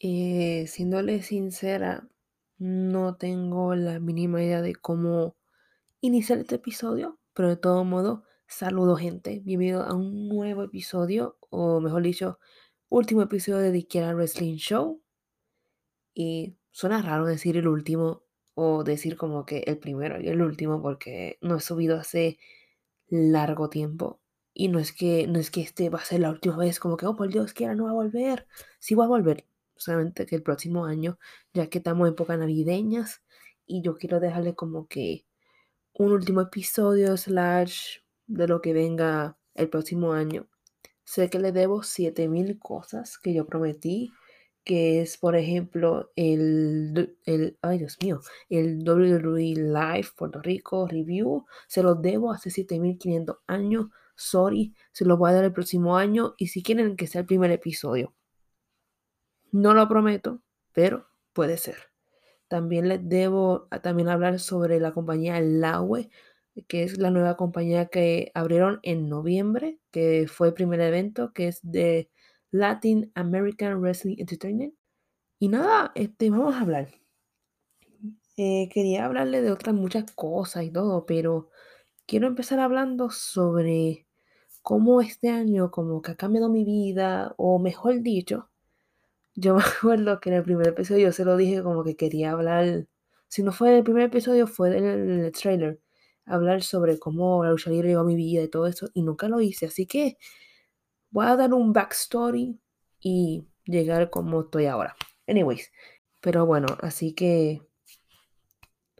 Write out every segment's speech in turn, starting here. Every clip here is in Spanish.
Eh, siéndole sincera, no tengo la mínima idea de cómo iniciar este episodio, pero de todo modo, saludo gente, bienvenido a un nuevo episodio, o mejor dicho, último episodio de The Kiera Wrestling Show. Y suena raro decir el último o decir como que el primero y el último porque no he subido hace largo tiempo. Y no es que no es que este va a ser la última vez, como que, oh por Dios, Kiera no va a volver. Sí va a volver, solamente que el próximo año, ya que estamos en épocas navideñas y yo quiero dejarle como que un último episodio slash de lo que venga el próximo año. Sé que le debo 7000 cosas que yo prometí, que es por ejemplo el, el ay Dios mío, el WWE Live Puerto Rico Review, se lo debo hace 7500 años. Sorry, se lo voy a dar el próximo año y si quieren que sea el primer episodio. No lo prometo, pero puede ser. También les debo también hablar sobre la compañía Laue, que es la nueva compañía que abrieron en noviembre, que fue el primer evento, que es de Latin American Wrestling Entertainment. Y nada, este, vamos a hablar. Eh, quería hablarle de otras muchas cosas y todo, pero quiero empezar hablando sobre cómo este año como que ha cambiado mi vida, o mejor dicho, yo me acuerdo que en el primer episodio se lo dije como que quería hablar, si no fue el primer episodio, fue del el trailer, hablar sobre cómo la lucha libre llegó a mi vida y todo eso, y nunca lo hice, así que voy a dar un backstory y llegar como estoy ahora. Anyways, pero bueno, así que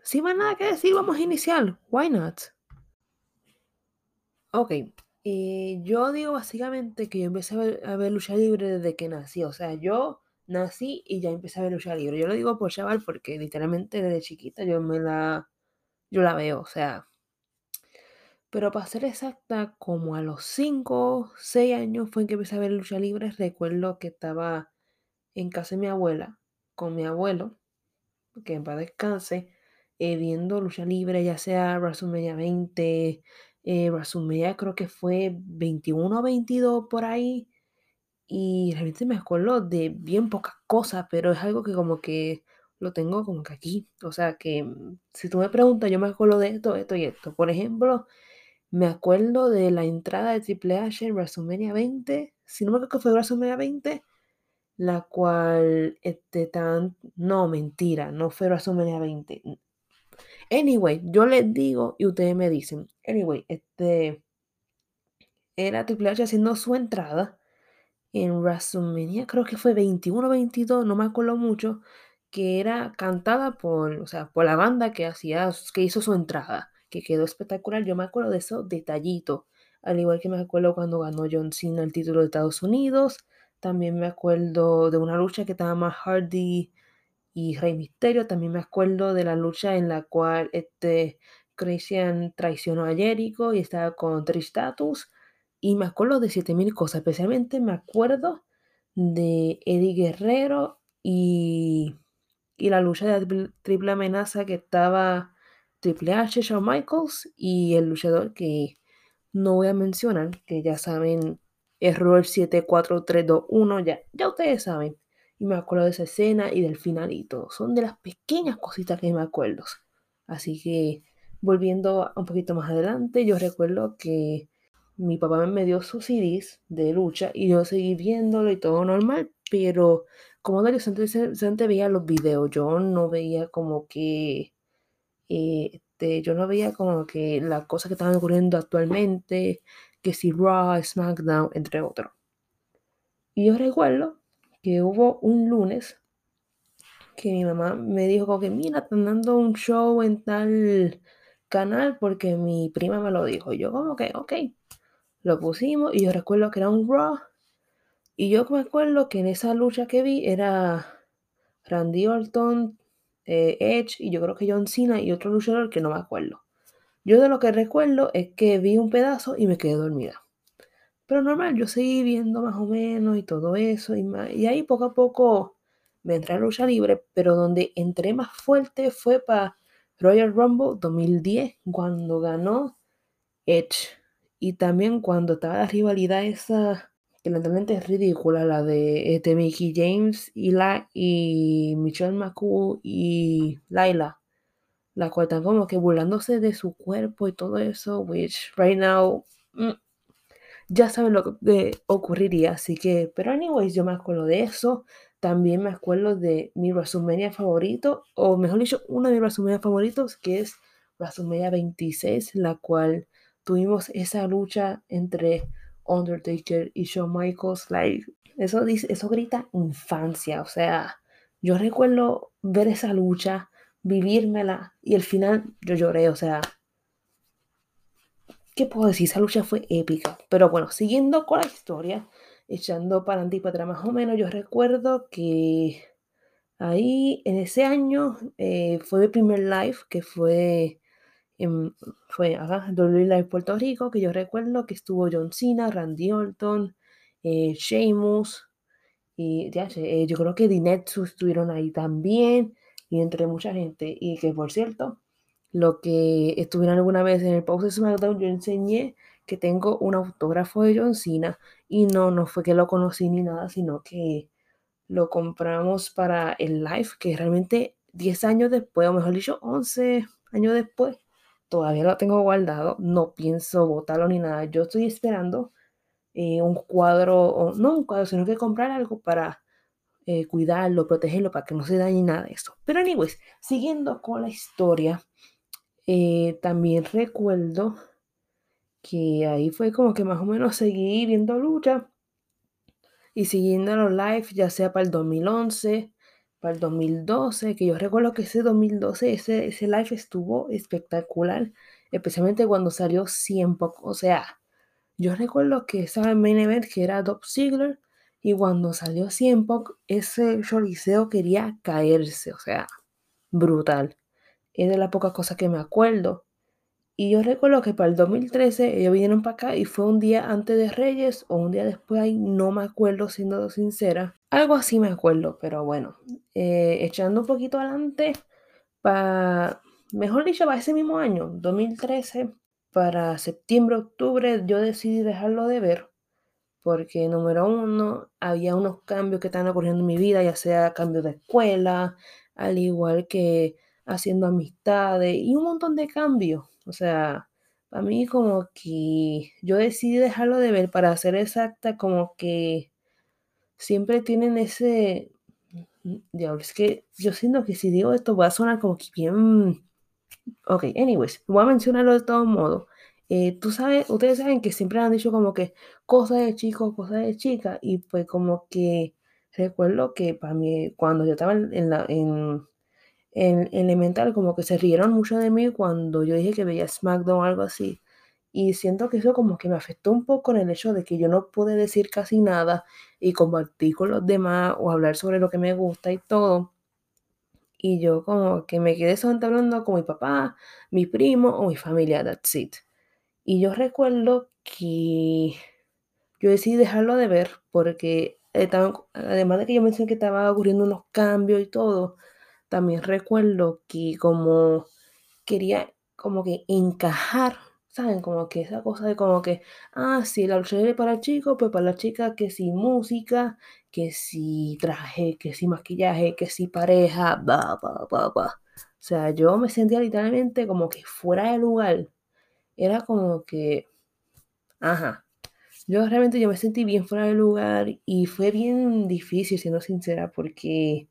sin más nada que decir, vamos a iniciar. Why not? Ok, eh, yo digo básicamente que yo empecé a ver, lucha libre desde que nací. O sea, yo nací y ya empecé a ver lucha libre. Yo lo digo por chaval porque literalmente desde chiquita yo me la, yo la veo. O sea, pero para ser exacta, como a los 5, 6 años fue en que empecé a ver lucha libre. Recuerdo que estaba en casa de mi abuela con mi abuelo, que en paz descanse, eh, viendo lucha libre, ya sea WrestleMania 20, eh, WrestleMania creo que fue 21 o 22 por ahí. Y realmente me acuerdo de bien pocas cosas, pero es algo que como que lo tengo como que aquí. O sea que mm, si tú me preguntas, yo me acuerdo de esto, esto y esto. Por ejemplo, me acuerdo de la entrada de Triple H en WrestleMania 20. Si no me acuerdo que fue WrestleMania 20, la cual, este, tan, no, mentira, no fue WrestleMania 20. Anyway, yo les digo y ustedes me dicen. Anyway, este, era Triple H haciendo su entrada en WrestleMania, creo que fue 21 o 22, no me acuerdo mucho, que era cantada por, o sea, por la banda que hacía, que hizo su entrada, que quedó espectacular. Yo me acuerdo de esos detallitos, al igual que me acuerdo cuando ganó John Cena el título de Estados Unidos. También me acuerdo de una lucha que estaba más Hardy y Rey Misterio. También me acuerdo de la lucha en la cual este Christian traicionó a Jericho y estaba con Trish Status. Y me acuerdo de 7000 cosas. Especialmente me acuerdo de Eddie Guerrero y, y la lucha de triple amenaza que estaba Triple H, Shawn Michaels y el luchador que no voy a mencionar, que ya saben, error 74321, ya, ya ustedes saben. Y me acuerdo de esa escena y del final y todo. Son de las pequeñas cositas que me acuerdo. Así que volviendo un poquito más adelante, yo recuerdo que mi papá me dio sus CDs de lucha y yo seguí viéndolo y todo normal, pero como Dario antes, veía los videos, yo no veía como que, este, yo no veía como que las cosas que estaban ocurriendo actualmente, que si Raw, SmackDown, entre otros. Y yo recuerdo que hubo un lunes que mi mamá me dijo como que, mira, están dando un show en tal canal porque mi prima me lo dijo. Y yo como que, ok, lo pusimos y yo recuerdo que era un Raw. Y yo me acuerdo que en esa lucha que vi era Randy Orton, eh, Edge y yo creo que John Cena y otro luchador que no me acuerdo. Yo de lo que recuerdo es que vi un pedazo y me quedé dormida. Pero normal, yo seguí viendo más o menos y todo eso. Y, y ahí poco a poco me entré a lucha libre, pero donde entré más fuerte fue para Royal Rumble 2010, cuando ganó Edge. Y también cuando estaba la rivalidad esa, que lamentablemente es ridícula, la de este, Mickey James y, la, y Michelle McCool y Laila, la cual están como que burlándose de su cuerpo y todo eso, which right now mm, ya saben lo que ocurriría, así que, pero anyways, yo me acuerdo de eso, también me acuerdo de mi WrestleMania favorito, o mejor dicho, uno de mis WrestleMania favoritos, que es WrestleMania 26, la cual tuvimos esa lucha entre Undertaker y Shawn Michaels, like, eso, dice, eso grita infancia, o sea, yo recuerdo ver esa lucha, vivírmela y al final yo lloré, o sea, ¿qué puedo decir? Esa lucha fue épica, pero bueno, siguiendo con la historia, echando para adelante para más o menos, yo recuerdo que ahí en ese año eh, fue mi primer live, que fue fue acá, WWE Puerto Rico, que yo recuerdo que estuvo John Cena, Randy Orton, eh, Sheamus, y ya eh, yo creo que Dinetsu estuvieron ahí también, y entre mucha gente, y que por cierto, lo que estuvieron alguna vez en el post de SmackDown, yo enseñé que tengo un autógrafo de John Cena, y no, no fue que lo conocí ni nada, sino que lo compramos para el live, que realmente 10 años después, o mejor dicho, 11 años después, todavía lo tengo guardado, no pienso botarlo ni nada. Yo estoy esperando eh, un cuadro, no un cuadro, sino que comprar algo para eh, cuidarlo, protegerlo, para que no se dañe nada de eso. Pero, anyways, siguiendo con la historia, eh, también recuerdo que ahí fue como que más o menos seguí viendo lucha y siguiendo los live, ya sea para el 2011 para el 2012, que yo recuerdo que ese 2012, ese, ese live estuvo espectacular, especialmente cuando salió 100 o sea, yo recuerdo que estaba en main event que era Top Ziggler y cuando salió 100 ese choriceo quería caerse, o sea, brutal. Es de las pocas cosas que me acuerdo. Y yo recuerdo que para el 2013 ellos vinieron para acá y fue un día antes de Reyes o un día después, ahí no me acuerdo siendo sincera. Algo así me acuerdo, pero bueno, eh, echando un poquito adelante, para, mejor dicho, para ese mismo año, 2013, para septiembre, octubre, yo decidí dejarlo de ver, porque número uno, había unos cambios que estaban ocurriendo en mi vida, ya sea cambio de escuela, al igual que haciendo amistades y un montón de cambios. O sea, para mí como que yo decidí dejarlo de ver para ser exacta, como que siempre tienen ese... Diablo, es que yo siento que si digo esto va a sonar como que bien... Ok, anyways, voy a mencionarlo de todos modos. Eh, tú sabes, ustedes saben que siempre han dicho como que cosas de chicos, cosas de chicas, y pues como que recuerdo que para mí, cuando yo estaba en, la, en, en Elemental como que se rieron mucho de mí cuando yo dije que veía SmackDown o algo así. Y siento que eso como que me afectó un poco en el hecho de que yo no pude decir casi nada y compartir con los demás o hablar sobre lo que me gusta y todo. Y yo como que me quedé solamente hablando con mi papá, mi primo o mi familia, that's it. Y yo recuerdo que yo decidí dejarlo de ver porque además de que yo mencioné que estaba ocurriendo unos cambios y todo, también recuerdo que como quería como que encajar, ¿saben? Como que esa cosa de como que, ah, sí, la libre para el chico, pues para la chica que si música, que si traje, que si maquillaje, que si pareja, ba, ba, ba, ba. O sea, yo me sentía literalmente como que fuera de lugar. Era como que, ajá. Yo realmente yo me sentí bien fuera de lugar y fue bien difícil, siendo sincera, porque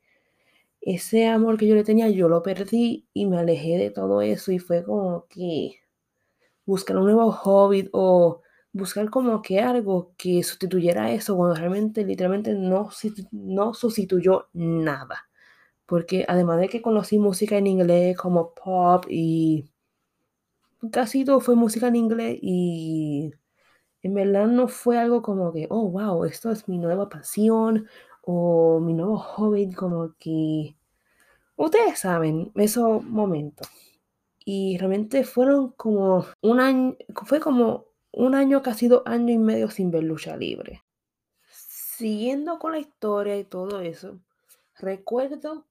ese amor que yo le tenía, yo lo perdí y me alejé de todo eso y fue como que buscar un nuevo hobby o buscar como que algo que sustituyera eso cuando realmente literalmente no, no sustituyó nada. Porque además de que conocí música en inglés como pop y casi todo fue música en inglés y en verdad no fue algo como que, oh, wow, esto es mi nueva pasión o mi nuevo hobby, como que ustedes saben esos momentos. Y realmente fueron como un año, fue como un año, casi dos años y medio sin ver lucha libre. Siguiendo con la historia y todo eso, recuerdo,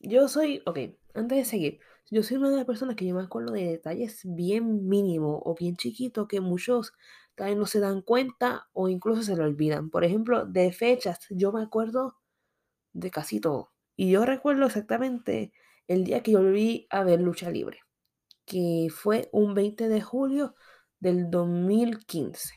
yo soy, ok, antes de seguir, yo soy una de las personas que yo me acuerdo de detalles bien mínimos o bien chiquitos que muchos tal vez no se dan cuenta o incluso se lo olvidan. Por ejemplo, de fechas, yo me acuerdo de casi todo. Y yo recuerdo exactamente el día que yo volví a ver lucha libre, que fue un 20 de julio del 2015.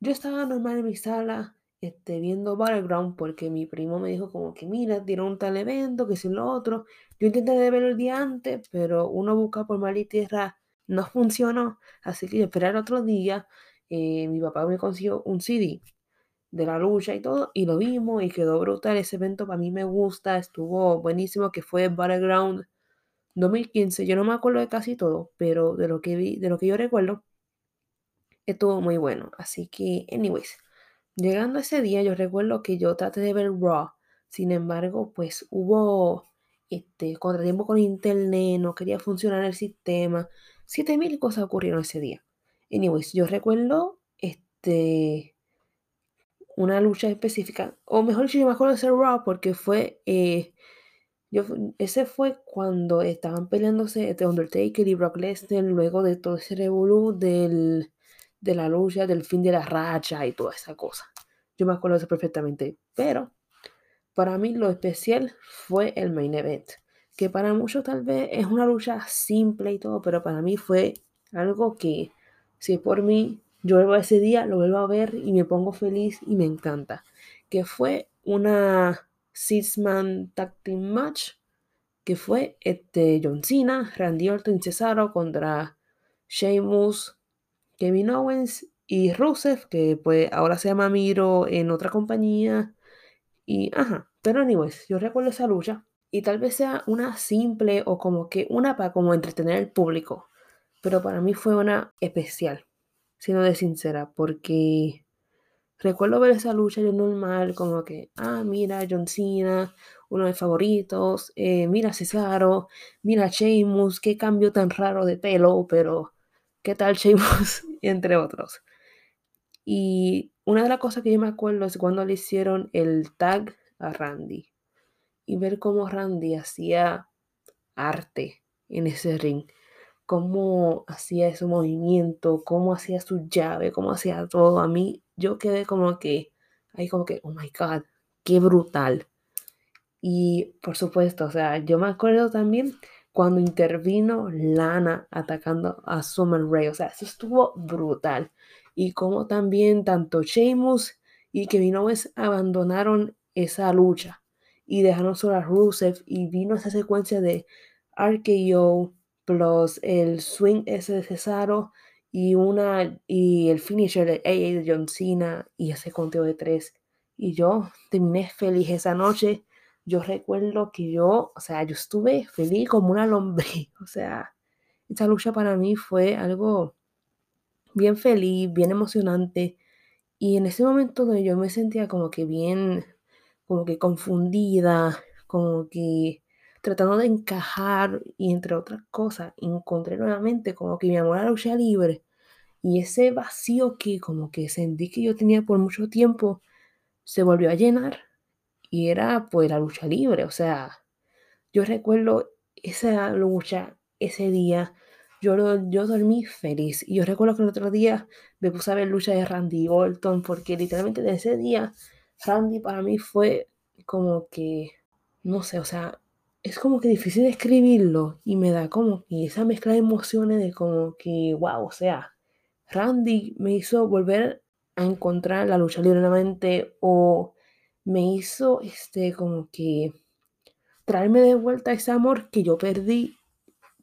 Yo estaba normal en mi sala este, viendo Battleground porque mi primo me dijo como que mira, un tal evento, que es lo otro. Yo intenté verlo el día antes, pero uno busca por mal y tierra, no funcionó. Así que el otro día. Eh, mi papá me consiguió un CD de la lucha y todo, y lo vimos y quedó brutal. Ese evento para mí me gusta, estuvo buenísimo, que fue Battleground 2015. Yo no me acuerdo de casi todo, pero de lo que vi, de lo que yo recuerdo, estuvo muy bueno. Así que, anyways, llegando ese día, yo recuerdo que yo traté de ver Raw. Sin embargo, pues hubo este, contratiempo con internet, no quería funcionar el sistema. 7000 cosas ocurrieron ese día. Anyways, yo recuerdo este una lucha específica, o mejor dicho, yo me acuerdo de Raw porque fue, eh, yo, ese fue cuando estaban peleándose entre Undertaker y Brock Lesnar luego de todo ese revolú de la lucha, del fin de la racha y toda esa cosa. Yo me acuerdo de eso perfectamente, pero para mí lo especial fue el main event, que para muchos tal vez es una lucha simple y todo, pero para mí fue algo que, si por mí, yo vuelvo a ese día, lo vuelvo a ver y me pongo feliz y me encanta. Que fue una six-man match, que fue este, John Cena, Randy Orton Cesaro contra Sheamus, Kevin Owens y Rusev, que pues ahora se llama Miro en otra compañía. Y ajá, pero anyways, yo recuerdo esa lucha y tal vez sea una simple o como que una para como entretener al público, pero para mí fue una especial siendo de sincera, porque recuerdo ver esa lucha yo normal, como que, ah, mira, John Cena, uno de mis favoritos, eh, mira Cesaro, mira Sheamus, qué cambio tan raro de pelo, pero qué tal Sheamus, entre otros. Y una de las cosas que yo me acuerdo es cuando le hicieron el tag a Randy y ver cómo Randy hacía arte en ese ring cómo hacía ese movimiento, cómo hacía su llave, cómo hacía todo. A mí, yo quedé como que, ahí como que, oh my god, qué brutal. Y por supuesto, o sea, yo me acuerdo también cuando intervino Lana atacando a Summer Rae, o sea, eso estuvo brutal. Y como también tanto Sheamus y Kevin Owens abandonaron esa lucha y dejaron solo a Rusev y vino esa secuencia de RKO, plus el swing ese de Cesaro y una y el finisher de AA de John Cena y ese conteo de tres. Y yo terminé feliz esa noche. Yo recuerdo que yo, o sea, yo estuve feliz como una lombriz. O sea, esa lucha para mí fue algo bien feliz, bien emocionante. Y en ese momento donde yo me sentía como que bien, como que confundida, como que tratando de encajar y entre otras cosas, encontré nuevamente como que mi amor a la lucha libre y ese vacío que como que sentí que yo tenía por mucho tiempo se volvió a llenar y era pues la lucha libre, o sea, yo recuerdo esa lucha, ese día, yo, yo dormí feliz y yo recuerdo que el otro día me puse a ver lucha de Randy Orton porque literalmente de ese día Randy para mí fue como que, no sé, o sea, es como que difícil de escribirlo y me da como que esa mezcla de emociones de como que, wow, o sea, Randy me hizo volver a encontrar la lucha libre nuevamente o me hizo este como que traerme de vuelta ese amor que yo perdí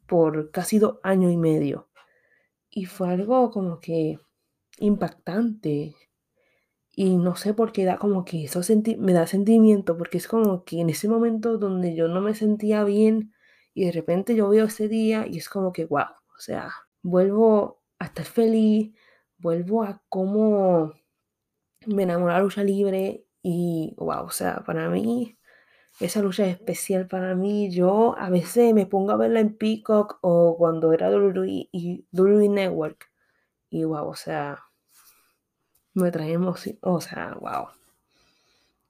por casi dos años y medio. Y fue algo como que impactante, y no sé por qué da como que eso me da sentimiento, porque es como que en ese momento donde yo no me sentía bien y de repente yo veo ese día y es como que, wow, o sea, vuelvo a estar feliz, vuelvo a cómo me enamoré de lucha libre y, wow, o sea, para mí esa lucha es especial para mí. Yo a veces me pongo a verla en Peacock o cuando era WWE Network y, wow, o sea, me trae emoción, o sea, wow,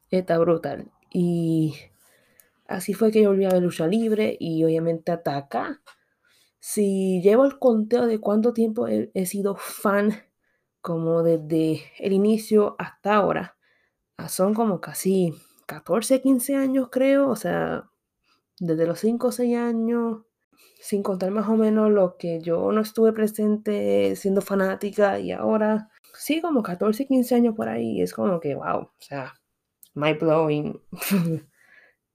está brutal. Y así fue que yo volví a ver lucha libre y obviamente ataca. Si llevo el conteo de cuánto tiempo he, sido fan como desde el inicio hasta ahora, ah, son como casi 14, 15 años creo, o sea, desde los 5 o 6 años, sin contar más o menos lo que yo no estuve presente siendo fanática y ahora, sí, como 14, 15 años por ahí, es como que, wow, o sea, mind blowing.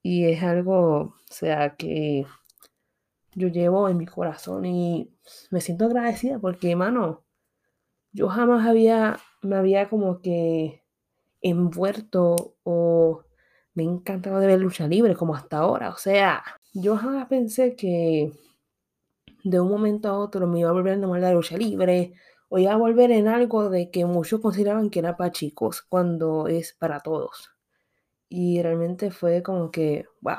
y es algo, o sea, que yo llevo en mi corazón y me siento agradecida porque, mano, yo jamás había, me había como que envuelto o me encantaba de ver lucha libre como hasta ahora. O sea, yo jamás pensé que de un momento a otro me iba a volver a enamorar de lucha libre o iba a volver en algo de que muchos consideraban que era para chicos cuando es para todos. Y realmente fue como que, wow,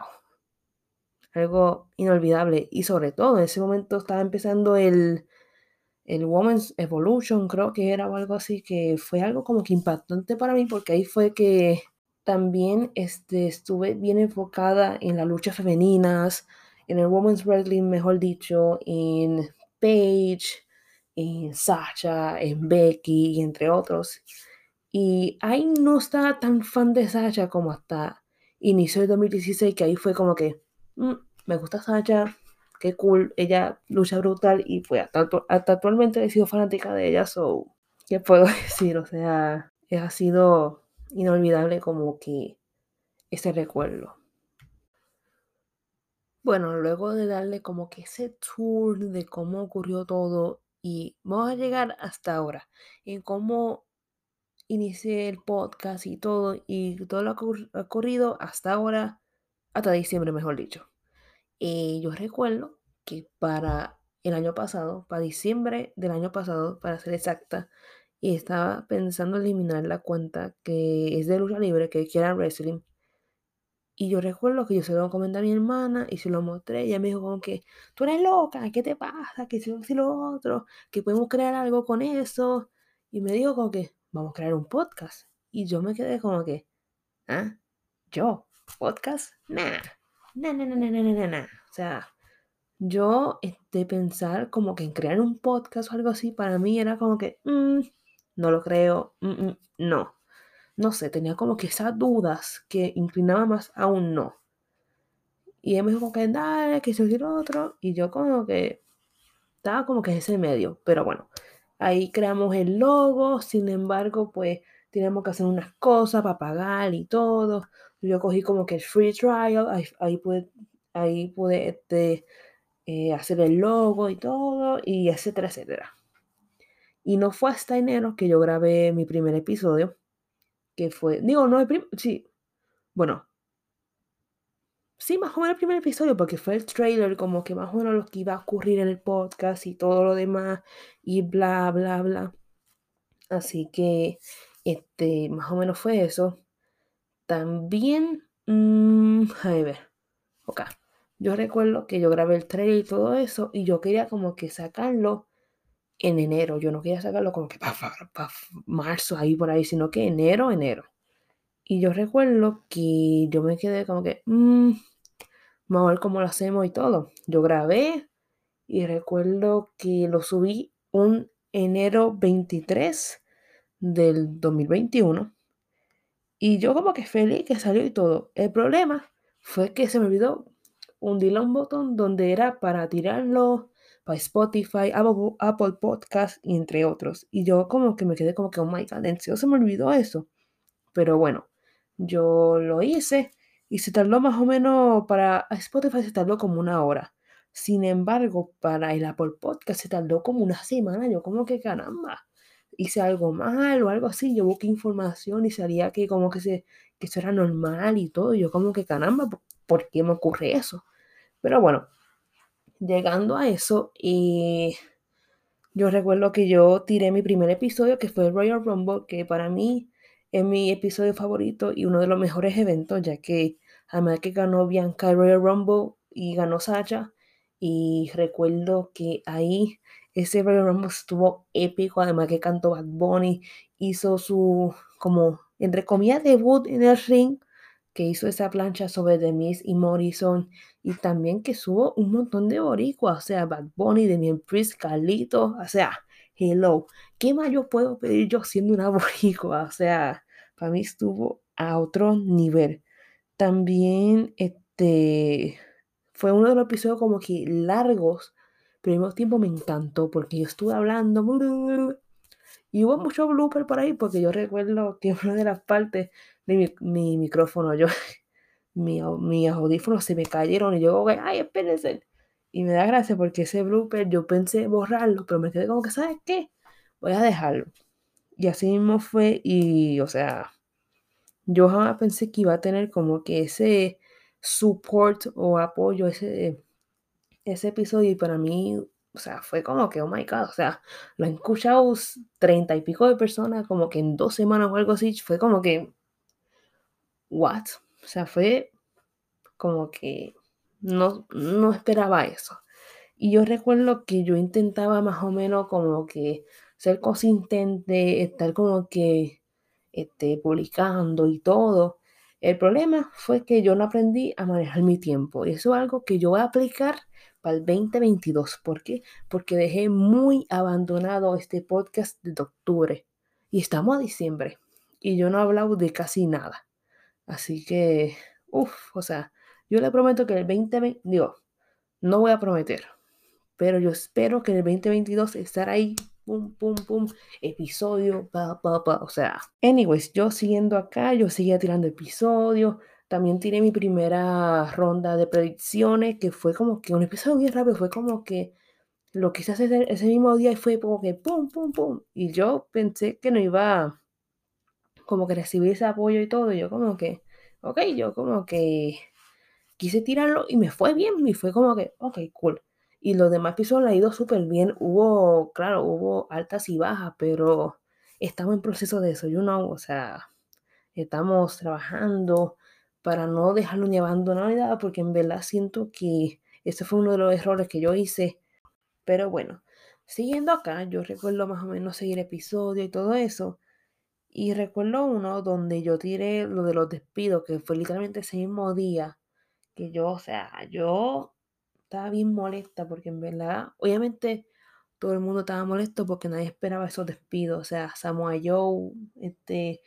algo inolvidable. Y sobre todo, en ese momento estaba empezando el, el Women's Evolution, creo que era o algo así, que fue algo como que impactante para mí, porque ahí fue que también este, estuve bien enfocada en las luchas femeninas, en el Women's Wrestling, mejor dicho, en Paige, en Sasha, en Becky, entre otros. Y ahí no estaba tan fan de Sasha como hasta inicio de 2016, que ahí fue como que, mm, me gusta Sasha, qué cool, ella lucha brutal y pues hasta, hasta, actualmente he sido fanática de ella, so, ¿qué puedo decir? O sea, ha sido inolvidable como que ese recuerdo. Bueno, luego de darle como que ese tour de cómo ocurrió todo y vamos a llegar hasta ahora, en cómo inicié el podcast y todo, y todo lo que ha ocurrido hasta ahora, hasta diciembre, mejor dicho. Y yo recuerdo que para el año pasado, para diciembre del año pasado, para ser exacta, y estaba pensando eliminar la cuenta que es de lucha libre, que quiera wrestling. Y yo recuerdo que yo se lo comenté a mi hermana y se lo mostré. Y ella me dijo como que, tú eres loca, ¿qué te pasa? Que si lo, lo otro, que podemos crear algo con eso. Y me dijo como que, vamos a crear un podcast. Y yo me quedé como que, ¿ah? ¿Yo? ¿Podcast? Nah. Nah, nah, nah, nah, nah, nah, nah. O sea, yo este, pensar como que en crear un podcast o algo así, para mí era como que, mm, no lo creo, mm, mm, no. No sé, tenía como que esas dudas que inclinaba más a un no. Y él me dijo que dale, que lo otro, y yo como que estaba como que en ese medio, pero bueno, ahí creamos el logo, sin embargo, pues teníamos que hacer unas cosas para pagar y todo. Yo cogí como que el free trial, ahí, ahí pude, ahí pude este, eh, hacer el logo y todo, y etcétera, etcétera. Y no fue hasta enero que yo grabé mi primer episodio, que fue, digo, no, el primer, sí, bueno, sí, más o menos el primer episodio, porque fue el trailer, como que más o menos lo que iba a ocurrir en el podcast y todo lo demás, y bla, bla, bla. Así que, este, más o menos fue eso. También, mmm, a ver, ok. Yo recuerdo que yo grabé el trailer y todo eso y yo quería como que sacarlo en enero. Yo no quería sacarlo como que para, marzo, ahí por ahí, sino que enero, enero. Y yo recuerdo que yo me quedé como que, mmm, vamos a ver cómo lo hacemos y todo. Yo grabé y recuerdo que lo subí un enero 23 del 2021. Y yo como que feliz que salió y todo. El problema fue que se me olvidó hundíle un botón donde era para tirarlo para Spotify, Apple, Podcast y entre otros. Y yo como que me quedé como que, oh my god, en se me olvidó eso. Pero bueno, yo lo hice y se tardó más o menos para Spotify se tardó como una hora. Sin embargo, para el Apple Podcast se tardó como una semana. Yo como que caramba, hice algo mal o algo así. Yo busqué información y salía que como que, se, que eso era normal y todo. yo como que caramba, ¿por qué me ocurre eso? Pero bueno, llegando a eso, y yo recuerdo que yo tiré mi primer episodio, que fue Royal Rumble, que para mí es mi episodio favorito y uno de los mejores eventos, ya que además que ganó Bianca Royal Rumble y ganó Sacha, y recuerdo que ahí ese Royal Rumble estuvo épico, además que cantó Bad Bunny, hizo su, como, entre comillas, debut en el ring, que hizo esa plancha sobre The Miz y Morrison y también que subo un montón de boricuas, o sea, Bad Bunny, Demian Priest, Carlito, o sea, hello, ¿qué más yo puedo pedir yo siendo una boricua? O sea, para mí estuvo a otro nivel. También, este, fue uno de los episodios como que largos, pero al mismo tiempo me encantó porque yo estuve hablando y hubo mucho blooper por ahí porque yo recuerdo que una de las partes mi, mi micrófono, yo, mi, mis audífonos se me cayeron y yo, ay, espérense. Y me da gracia porque ese blooper yo pensé borrarlo, pero me quedé como que, ¿sabes qué? Voy a dejarlo. Y así mismo fue y, o sea, yo jamás pensé que iba a tener como que ese support o apoyo, ese, ese episodio y para mí, o sea, fue como que, oh my god, o sea, lo han escuchado treinta y pico de personas como que en dos semanas o algo así, fue como que, what? O sea, fue como que no, no esperaba eso. Y yo recuerdo que yo intentaba más o menos como que ser consistente, estar como que este, publicando y todo. El problema fue que yo no aprendí a manejar mi tiempo. Y eso es algo que yo voy a aplicar para el 2022. ¿Por qué? Porque dejé muy abandonado este podcast de octubre. Y estamos a diciembre. Y yo no he hablado de casi nada. Así que, uff, o sea, yo le prometo que el 2020, digo, no voy a prometer, pero yo espero que el 2022 estar ahí, pum, pum, pum, episodio, pa, pa, pa, o sea. Anyways, yo siguiendo acá, yo seguía tirando episodios, también tiré mi primera ronda de predicciones, que fue como que un episodio bien rápido, fue como que lo quise hacer ese mismo día y fue como que pum, pum, pum. Y yo pensé que no iba como que recibir ese apoyo y todo. Yo como que, ok, yo como que quise tirarlo y me fue bien, y fue como que, ok, cool. Y los demás episodios le ha ido súper bien. Hubo, claro, hubo altas y bajas, pero estamos en proceso de eso, you know, o sea, estamos trabajando para no dejarlo ni abandonar ni nada, porque en verdad siento que ese fue uno de los errores que yo hice. Pero bueno, siguiendo acá, yo recuerdo más o menos seguir episodio y todo eso. Y recuerdo uno donde yo tiré lo de los despidos, que fue literalmente ese mismo día que yo, o sea, yo estaba bien molesta porque en verdad, obviamente todo el mundo estaba molesto porque nadie esperaba esos despidos, o sea, Samoa Joe, este,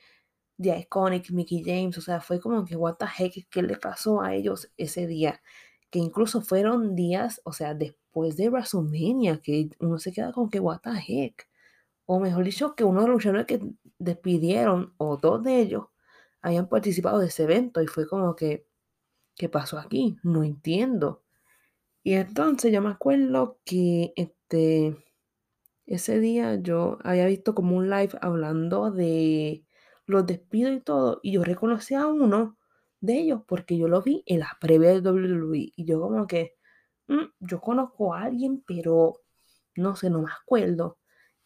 The Iconic, Mickey James, o sea, fue como que what the heck, ¿qué le pasó a ellos ese día? Que incluso fueron días, o sea, después de WrestleMania, que uno se queda con que what the heck. O mejor dicho, que uno de los luchadores que despidieron, o dos de ellos, habían participado de ese evento y fue como que, ¿qué pasó aquí? No entiendo. Y entonces yo me acuerdo que este, ese día yo había visto como un live hablando de los despidos y todo, y yo reconocí a uno de ellos porque yo lo vi en la previa de WWE, y yo como que, mm, yo conozco a alguien, pero no sé, no me acuerdo.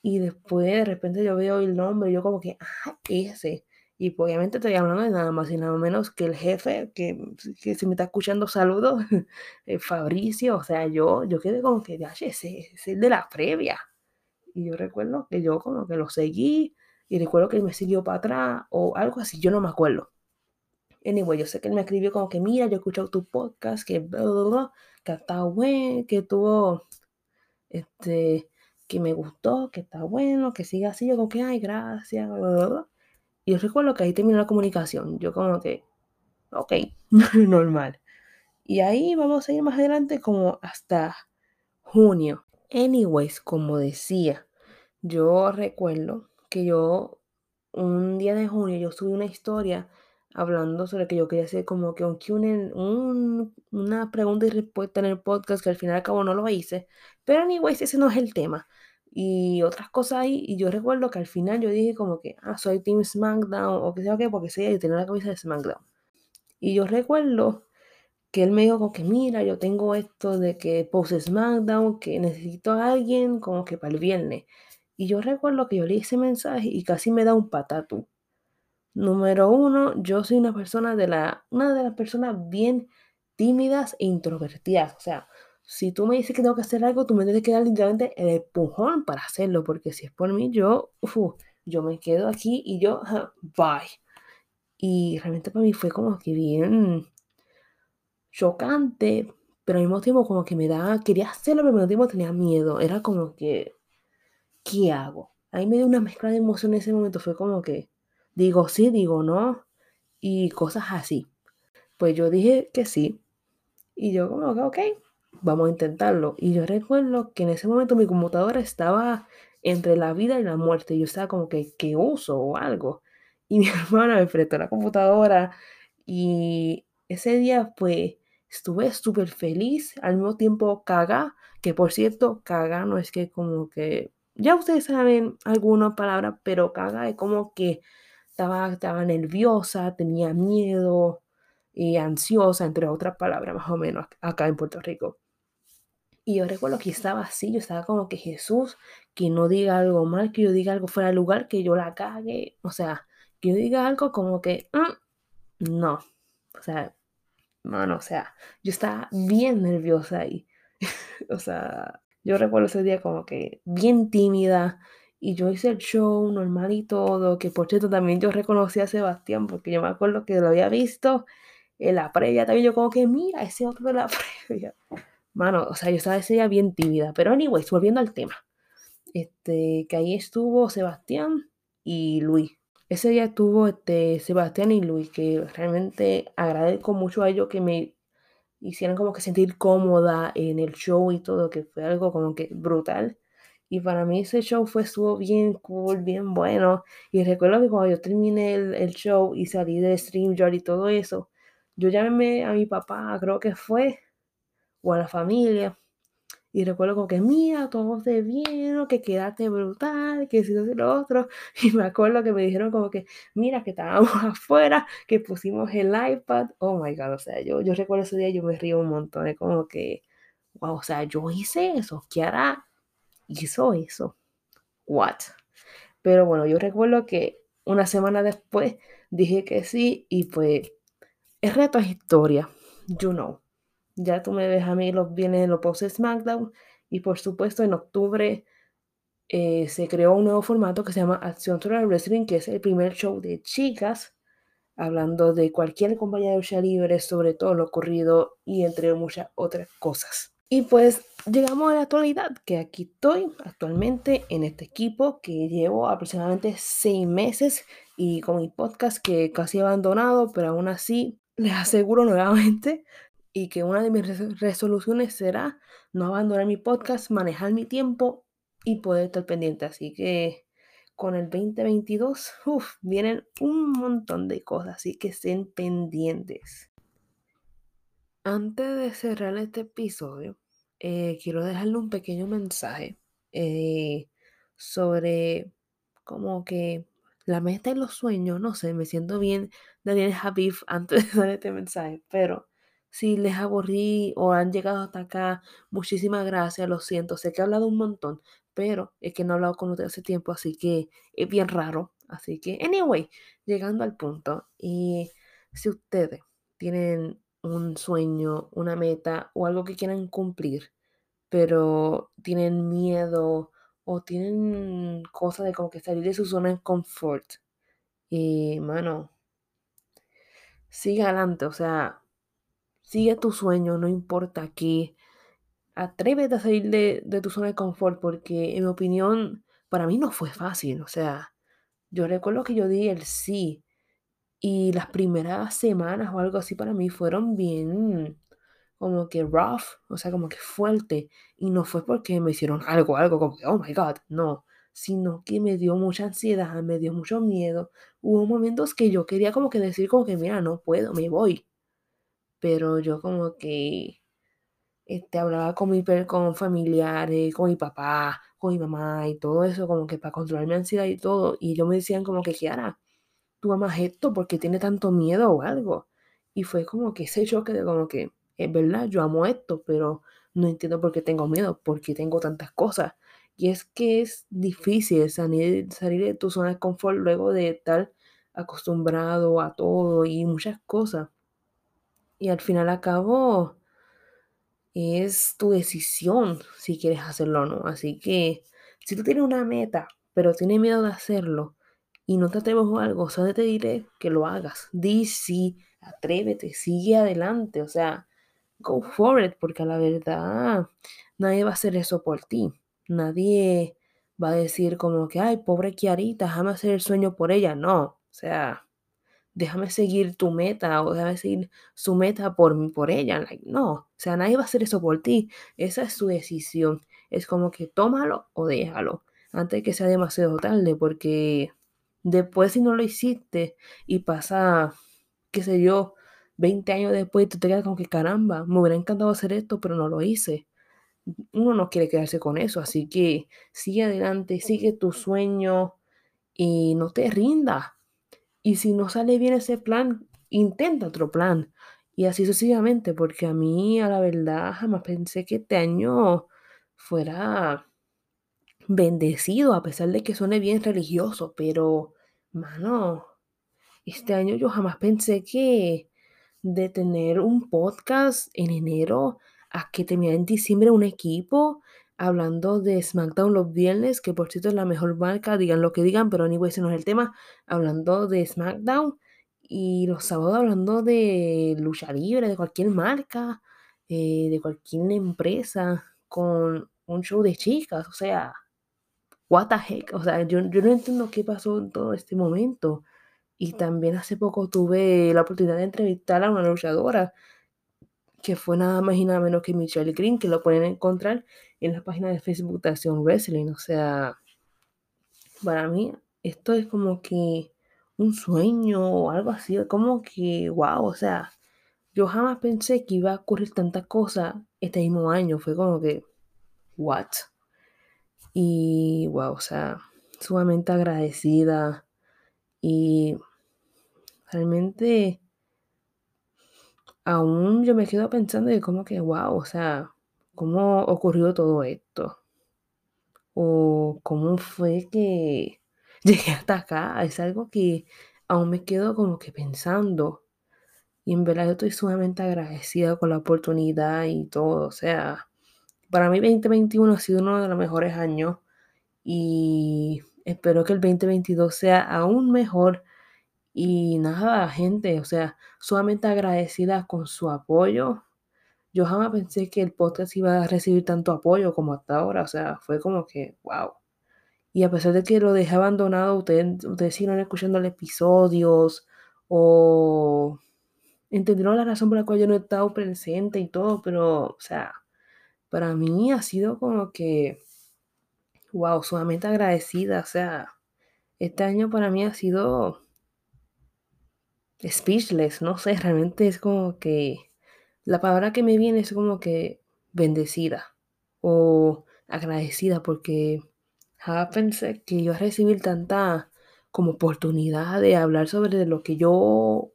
Y después de repente yo veo el nombre, yo como que, ah, ese. Y pues, obviamente estoy hablando de nada más y nada menos que el jefe, que, que si me está escuchando, saludos, eh, Fabricio. O sea, yo, yo quedé como que, ya, ese, es de la previa. Y yo recuerdo que yo como que lo seguí y recuerdo que él me siguió para atrás o algo así, yo no me acuerdo. Anyway, yo sé que él me escribió como que, mira, yo he escuchado tu podcast, que bla, bla, bla, que está bueno, que tuvo, este, que me gustó, que está bueno, que siga así. Yo como que, ay, gracias. Y yo recuerdo que ahí terminó la comunicación. Yo como que, ok, normal. Y ahí vamos a ir más adelante como hasta junio. Anyways, como decía, yo recuerdo que yo un día de junio yo subí una historia hablando sobre que yo quería hacer como que un, un, una pregunta y respuesta en el podcast que al final y al cabo no lo hice. Pero anyways, ese no es el tema y otras cosas ahí. Y yo recuerdo que al final yo dije como que, ah, soy Team SmackDown o que sea qué, porque sí, yo tenía la camisa de SmackDown. Y yo recuerdo que él me dijo como que, mira, yo tengo esto de que post SmackDown, que necesito a alguien como que para el viernes. Y yo recuerdo que yo leí ese mensaje y casi me da un patatú. Número uno, yo soy una persona de la, una de las personas bien tímidas e introvertidas. O sea, si tú me dices que tengo que hacer algo, tú me tienes que dar literalmente el empujón para hacerlo, porque si es por mí, yo, yo me quedo aquí y yo, bye. Y realmente para mí fue como que bien chocante, pero al mismo tiempo como que me da, quería hacerlo, pero al mismo tiempo tenía miedo. Era como que, ¿qué hago? Ahí me dio una mezcla de emociones en ese momento, fue como que digo sí, digo no, y cosas así. Pues yo dije que sí, y yo como que, ok, vamos a intentarlo. Y yo recuerdo que en ese momento mi computadora estaba entre la vida y la muerte. Yo estaba como que, ¿qué uso o algo? Y mi hermana me prestó la computadora y ese día pues estuve súper feliz, al mismo tiempo caga, que por cierto, caga no es que como que, ya ustedes saben algunas palabras, pero caga es como que estaba, estaba nerviosa, tenía miedo, y ansiosa, entre otras palabras, más o menos, acá en Puerto Rico. Y yo recuerdo que estaba así, yo estaba como que Jesús, que no diga algo mal, que yo diga algo fuera de lugar, que yo la cague, o sea, que yo diga algo como que, mm, no, o sea, mano, o sea, yo estaba bien nerviosa ahí, o sea, yo recuerdo ese día como que bien tímida, y yo hice el show normal y todo, que por cierto también yo reconocí a Sebastián, porque yo me acuerdo que lo había visto en la previa también yo como que, mira, ese otro de la previa. Mano, o sea, yo estaba ese día bien tímida. Pero anyways, volviendo al tema. Este, que ahí estuvo Sebastián y Luis. Ese día estuvo este, Sebastián y Luis, que realmente agradezco mucho a ellos que me hicieran como que sentir cómoda en el show y todo, que fue algo como que brutal. Y para mí ese show fue estuvo bien cool, bien bueno. Y recuerdo que cuando yo terminé el, el show y salí de StreamYard y todo eso, yo llamé a mi papá, creo que fue, o a la familia, y recuerdo como que, mira, todos de bien, que quedaste brutal, que no lo otro. Y me acuerdo que me dijeron como que, mira, que estábamos afuera, que pusimos el iPad. Oh my God, o sea, yo, yo recuerdo ese día, yo me río un montón, es como que, wow, o sea, yo hice eso, Kiara hizo eso. What? Pero bueno, yo recuerdo que una semana después dije que sí y pues el reto es historia, you know. Ya tú me ves a mí los vienen los posts SmackDown y por supuesto en octubre eh, se creó un nuevo formato que se llama Acción Total Wrestling, que es el primer show de chicas hablando de cualquier compañía de lucha libre, sobre todo lo ocurrido y entre muchas otras cosas. Y pues llegamos a la actualidad, que aquí estoy actualmente en este equipo que llevo aproximadamente seis meses y con mi podcast que casi he abandonado, pero aún así les aseguro nuevamente y que una de mis resoluciones será no abandonar mi podcast, manejar mi tiempo y poder estar pendiente. Así que con el 2022 vienen un montón de cosas, así que estén pendientes. Antes de cerrar este episodio, eh, quiero dejarle un pequeño mensaje eh, sobre como que la meta y los sueños, no sé, me siento bien Daniel Javif antes de dar este mensaje, pero si les aburrí o han llegado hasta acá, muchísimas gracias, lo siento, sé que he hablado un montón, pero es que no he hablado con ustedes hace tiempo, así que es bien raro, así que, anyway, llegando al punto, y si ustedes tienen un sueño, una meta o algo que quieran cumplir, pero tienen miedo o tienen cosas de como que salir de su zona de confort. Y, mano, sigue adelante, o sea, sigue tu sueño, no importa qué. Atrévete a salir de, de tu zona de confort porque, en mi opinión, para mí no fue fácil. O sea, yo recuerdo que yo di el sí y las primeras semanas o algo así para mí fueron bien como que rough, o sea, como que fuerte. Y no fue porque me hicieron algo, algo como que, oh my god, no, sino que me dio mucha ansiedad, me dio mucho miedo. Hubo momentos que yo quería como que decir como que, mira, no puedo, me voy. Pero yo como que este, hablaba con mi con familiares, con mi papá, con mi mamá y todo eso, como que para controlar mi ansiedad y todo. Y ellos me decían como que, Kiara, amas esto porque tiene tanto miedo o algo. Y fue como que ese choque de como que, es verdad, yo amo esto, pero no entiendo por qué tengo miedo, por qué tengo tantas cosas. Y es que es difícil salir, salir de tu zona de confort luego de estar acostumbrado a todo y muchas cosas. Y al final a cabo es tu decisión si quieres hacerlo o no. Así que si tú tienes una meta, pero tienes miedo de hacerlo y no te atreves a algo, solo te diré que lo hagas. Di sí, atrévete, sigue adelante. O sea, go for it, porque a la verdad nadie va a hacer eso por ti. Nadie va a decir como que, ay, pobre Kiarita, déjame hacer el sueño por ella. No, o sea, déjame seguir tu meta o déjame seguir su meta por, por ella. no, o sea, nadie va a hacer eso por ti. Esa es su decisión. Es como que tómalo o déjalo antes de que sea demasiado tarde, porque después si no lo hiciste y pasa, qué sé yo, 20 años después, tú te quedas como que caramba, me hubiera encantado hacer esto, pero no lo hice. Uno no quiere quedarse con eso, así que sigue adelante, sigue tu sueño y no te rindas. Y si no sale bien ese plan, intenta otro plan. Y así sucesivamente, porque a mí, a la verdad, jamás pensé que este año fuera bendecido, a pesar de que suene bien religioso, pero, mano, este año yo jamás pensé que de tener un podcast en enero a que terminar en diciembre un equipo hablando de SmackDown los viernes, que por cierto es la mejor marca, digan lo que digan, pero anyway, ese no es el tema, hablando de SmackDown y los sábados hablando de lucha libre, de cualquier marca, eh, de cualquier empresa, con un show de chicas, o sea, what the heck, o sea, yo, yo no entiendo qué pasó en todo este momento. Y también hace poco tuve la oportunidad de entrevistar a una luchadora que fue nada más y nada menos que Michelle Green, que lo pueden encontrar en la página de Facebook de Acción Wrestling. O sea, para mí esto es como que un sueño o algo así, como que, wow, o sea, yo jamás pensé que iba a ocurrir tantas cosas este mismo año. Fue como que, what? Y, wow, o sea, sumamente agradecida y realmente aún yo me quedo pensando de cómo que, wow, o sea, cómo ocurrió todo esto. O cómo fue que llegué hasta acá. Es algo que aún me quedo como que pensando. Y en verdad yo estoy sumamente agradecida con la oportunidad y todo. O sea, para mí 2021 ha sido uno de los mejores años. Y espero que el 2022 sea aún mejor. Y nada, gente, o sea, sumamente agradecida con su apoyo. Yo jamás pensé que el podcast iba a recibir tanto apoyo como hasta ahora. O sea, fue como que, wow. Y a pesar de que lo dejé abandonado, ustedes, ustedes siguieron escuchando los episodios o entendieron la razón por la cual yo no he estado presente y todo, pero, o sea, para mí ha sido como que, wow, sumamente agradecida. O sea, este año para mí ha sido speechless, no sé, realmente es como que la palabra que me viene es como que bendecida o agradecida porque jamás pensé que a recibir tanta como oportunidad de hablar sobre lo que yo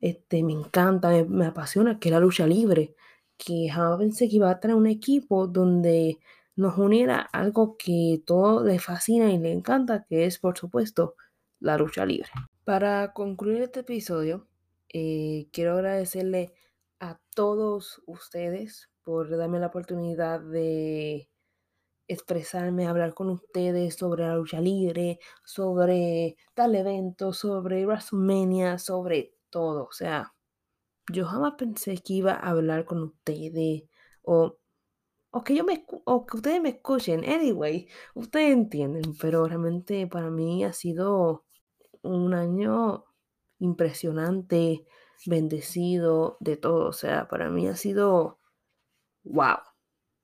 este, me encanta, me, apasiona, que es la lucha libre, que jamás pensé que iba a tener un equipo donde nos uniera algo que todo le fascina y le encanta, que es por supuesto la lucha libre. Para concluir este episodio, eh, quiero agradecerle a todos ustedes por darme la oportunidad de expresarme, hablar con ustedes sobre la lucha libre, sobre tal evento, sobre WrestleMania, sobre todo. O sea, yo jamás pensé que iba a hablar con ustedes o, o que yo me o que ustedes me escuchen. Anyway, ustedes entienden, pero realmente para mí ha sido un año impresionante, bendecido, de todo. O sea, para mí ha sido wow.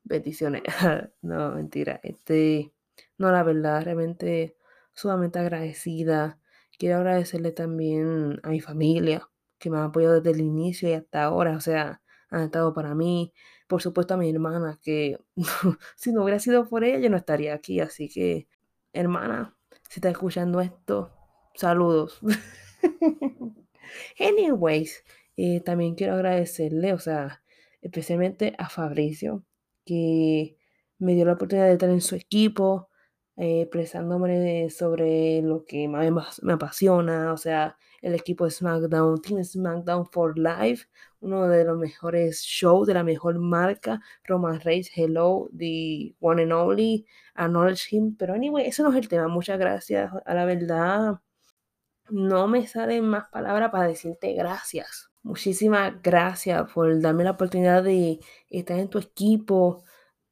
Bendiciones. no, mentira. Este, no, la verdad, realmente sumamente agradecida. Quiero agradecerle también a mi familia, que me ha apoyado desde el inicio y hasta ahora. O sea, han estado para mí. Por supuesto a mi hermana, que si no hubiera sido por ella, yo no estaría aquí. Así que, hermana, si estás escuchando esto, Saludos. Anyways, eh, también quiero agradecerle, o sea, especialmente a Fabricio, que me dio la oportunidad de estar en su equipo, eh, expresándome sobre lo que más me apasiona, o sea, el equipo de SmackDown, Team SmackDown for Life, uno de los mejores shows, de la mejor marca, Roman Reigns, Hello, The One and Only, Acknowledge Him, pero anyway, eso no es el tema, muchas gracias, a la verdad. No me salen más palabras para decirte gracias. Muchísimas gracias por darme la oportunidad de estar en tu equipo,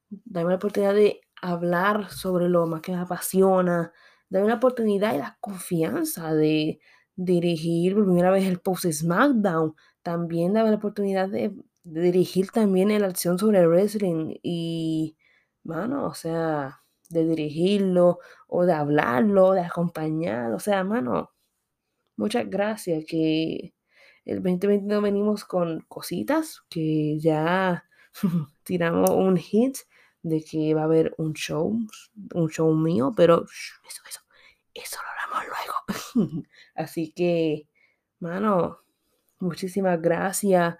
darme la oportunidad de hablar sobre lo más que me apasiona, darme la oportunidad y la confianza de dirigir por primera vez el post SmackDown, también darme la oportunidad de, dirigir también la acción sobre el wrestling y, mano, o sea, de dirigirlo o de hablarlo, de acompañar, o sea, mano, muchas gracias que el 2022 venimos con cositas que ya tiramos un hit de que va a haber un show, un show mío, pero eso, eso, eso lo hablamos luego. Así que, mano, muchísimas gracias.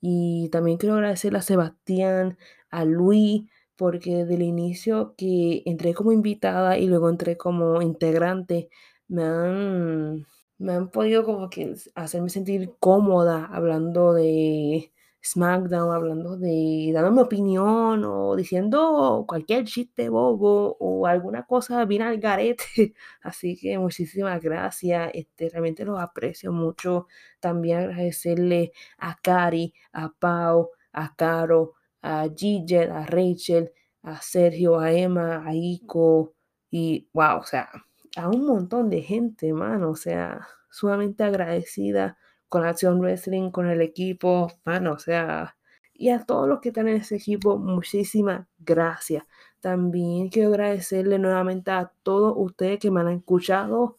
Y también quiero agradecerle a Sebastián, a Luis, porque desde el inicio que entré como invitada y luego entré como integrante, me han, me han podido como que hacerme sentir cómoda hablando de SmackDown, hablando de, dando mi opinión o diciendo cualquier chiste bobo o alguna cosa bien al garete. Así que muchísimas gracias, este, realmente los aprecio mucho. También agradecerle a Cari, a Pau, a Caro, a Gigel, a Rachel, a Sergio, a Emma, a Ico y wow, o sea, a un montón de gente, mano, o sea, sumamente agradecida con Acción Wrestling, con el equipo, mano, o sea, y a todos los que están en ese equipo, muchísimas gracias. También quiero agradecerle nuevamente a todos ustedes que me han escuchado,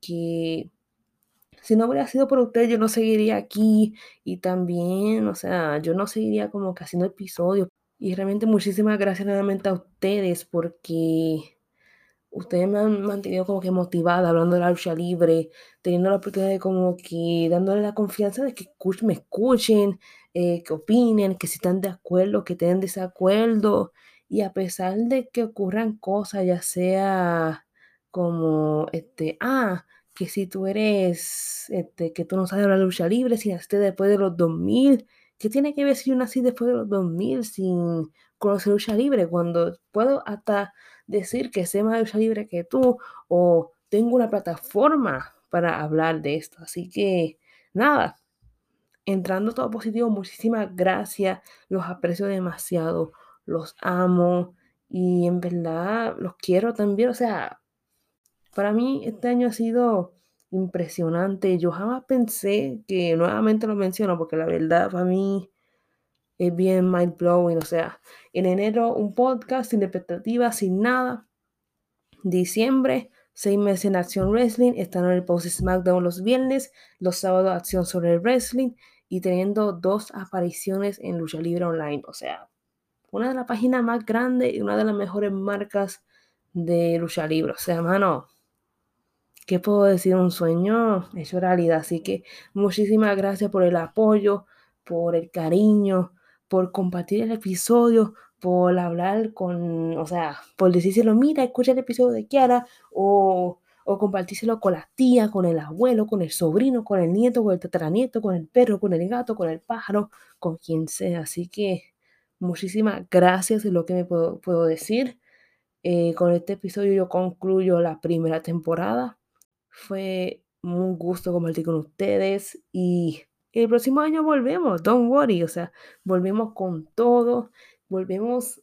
que si no hubiera sido por ustedes, yo no seguiría aquí y también, o sea, yo no seguiría como que haciendo episodios. Y realmente muchísimas gracias nuevamente a ustedes porque ustedes me han mantenido como que motivada hablando de la lucha libre, teniendo la oportunidad de como que dándole la confianza de que me escuchen, eh, que opinen, que si están de acuerdo, que estén desacuerdo. Y a pesar de que ocurran cosas, ya sea como, este, ah, que si tú eres, este, que tú no sabes de la lucha libre, si naciste después de los 2000, ¿qué tiene que ver si yo nací después de los 2000 sin conocer lucha libre? Cuando puedo hasta decir que sé más lucha libre que tú o tengo una plataforma para hablar de esto. Así que, nada, entrando todo positivo, muchísimas gracias, los aprecio demasiado, los amo y en verdad los quiero también, o sea, para mí este año ha sido impresionante. Yo jamás pensé que, nuevamente lo menciono, porque la verdad para mí es bien mind blowing. O sea, en enero un podcast sin expectativas, sin nada. Diciembre, seis meses en Acción Wrestling. Están en el post SmackDown los viernes. Los sábados, acción sobre el wrestling. Y teniendo dos apariciones en Lucha Libre Online. O sea, una de las páginas más grandes y una de las mejores marcas de Lucha Libre. O sea, mano, ¿qué puedo decir? Un sueño hecho realidad. Así que muchísimas gracias por el apoyo, por el cariño, por compartir el episodio, por hablar con, o sea, por decírselo, mira, escucha el episodio de Kiara, o, o compartírselo con la tía, con el abuelo, con el sobrino, con el nieto, con el tataranieto, con el perro, con el gato, con el pájaro, con quien sea. Así que muchísimas gracias, es lo que me puedo, decir. Eh, con este episodio yo concluyo la primera temporada. Fue un gusto compartir con ustedes y el próximo año volvemos, don't worry, o sea, volvemos con todo, volvemos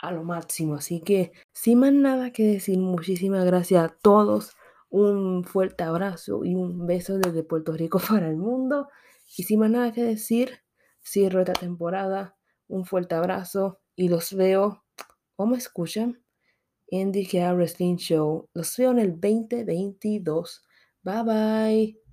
a lo máximo. Así que, sin más nada que decir, muchísimas gracias a todos. Un fuerte abrazo y un beso desde Puerto Rico para el mundo. Y sin más nada que decir, cierro esta temporada. Un fuerte abrazo y los veo o me escuchan en The Wrestling Show. Los veo en el 2022. Bye bye.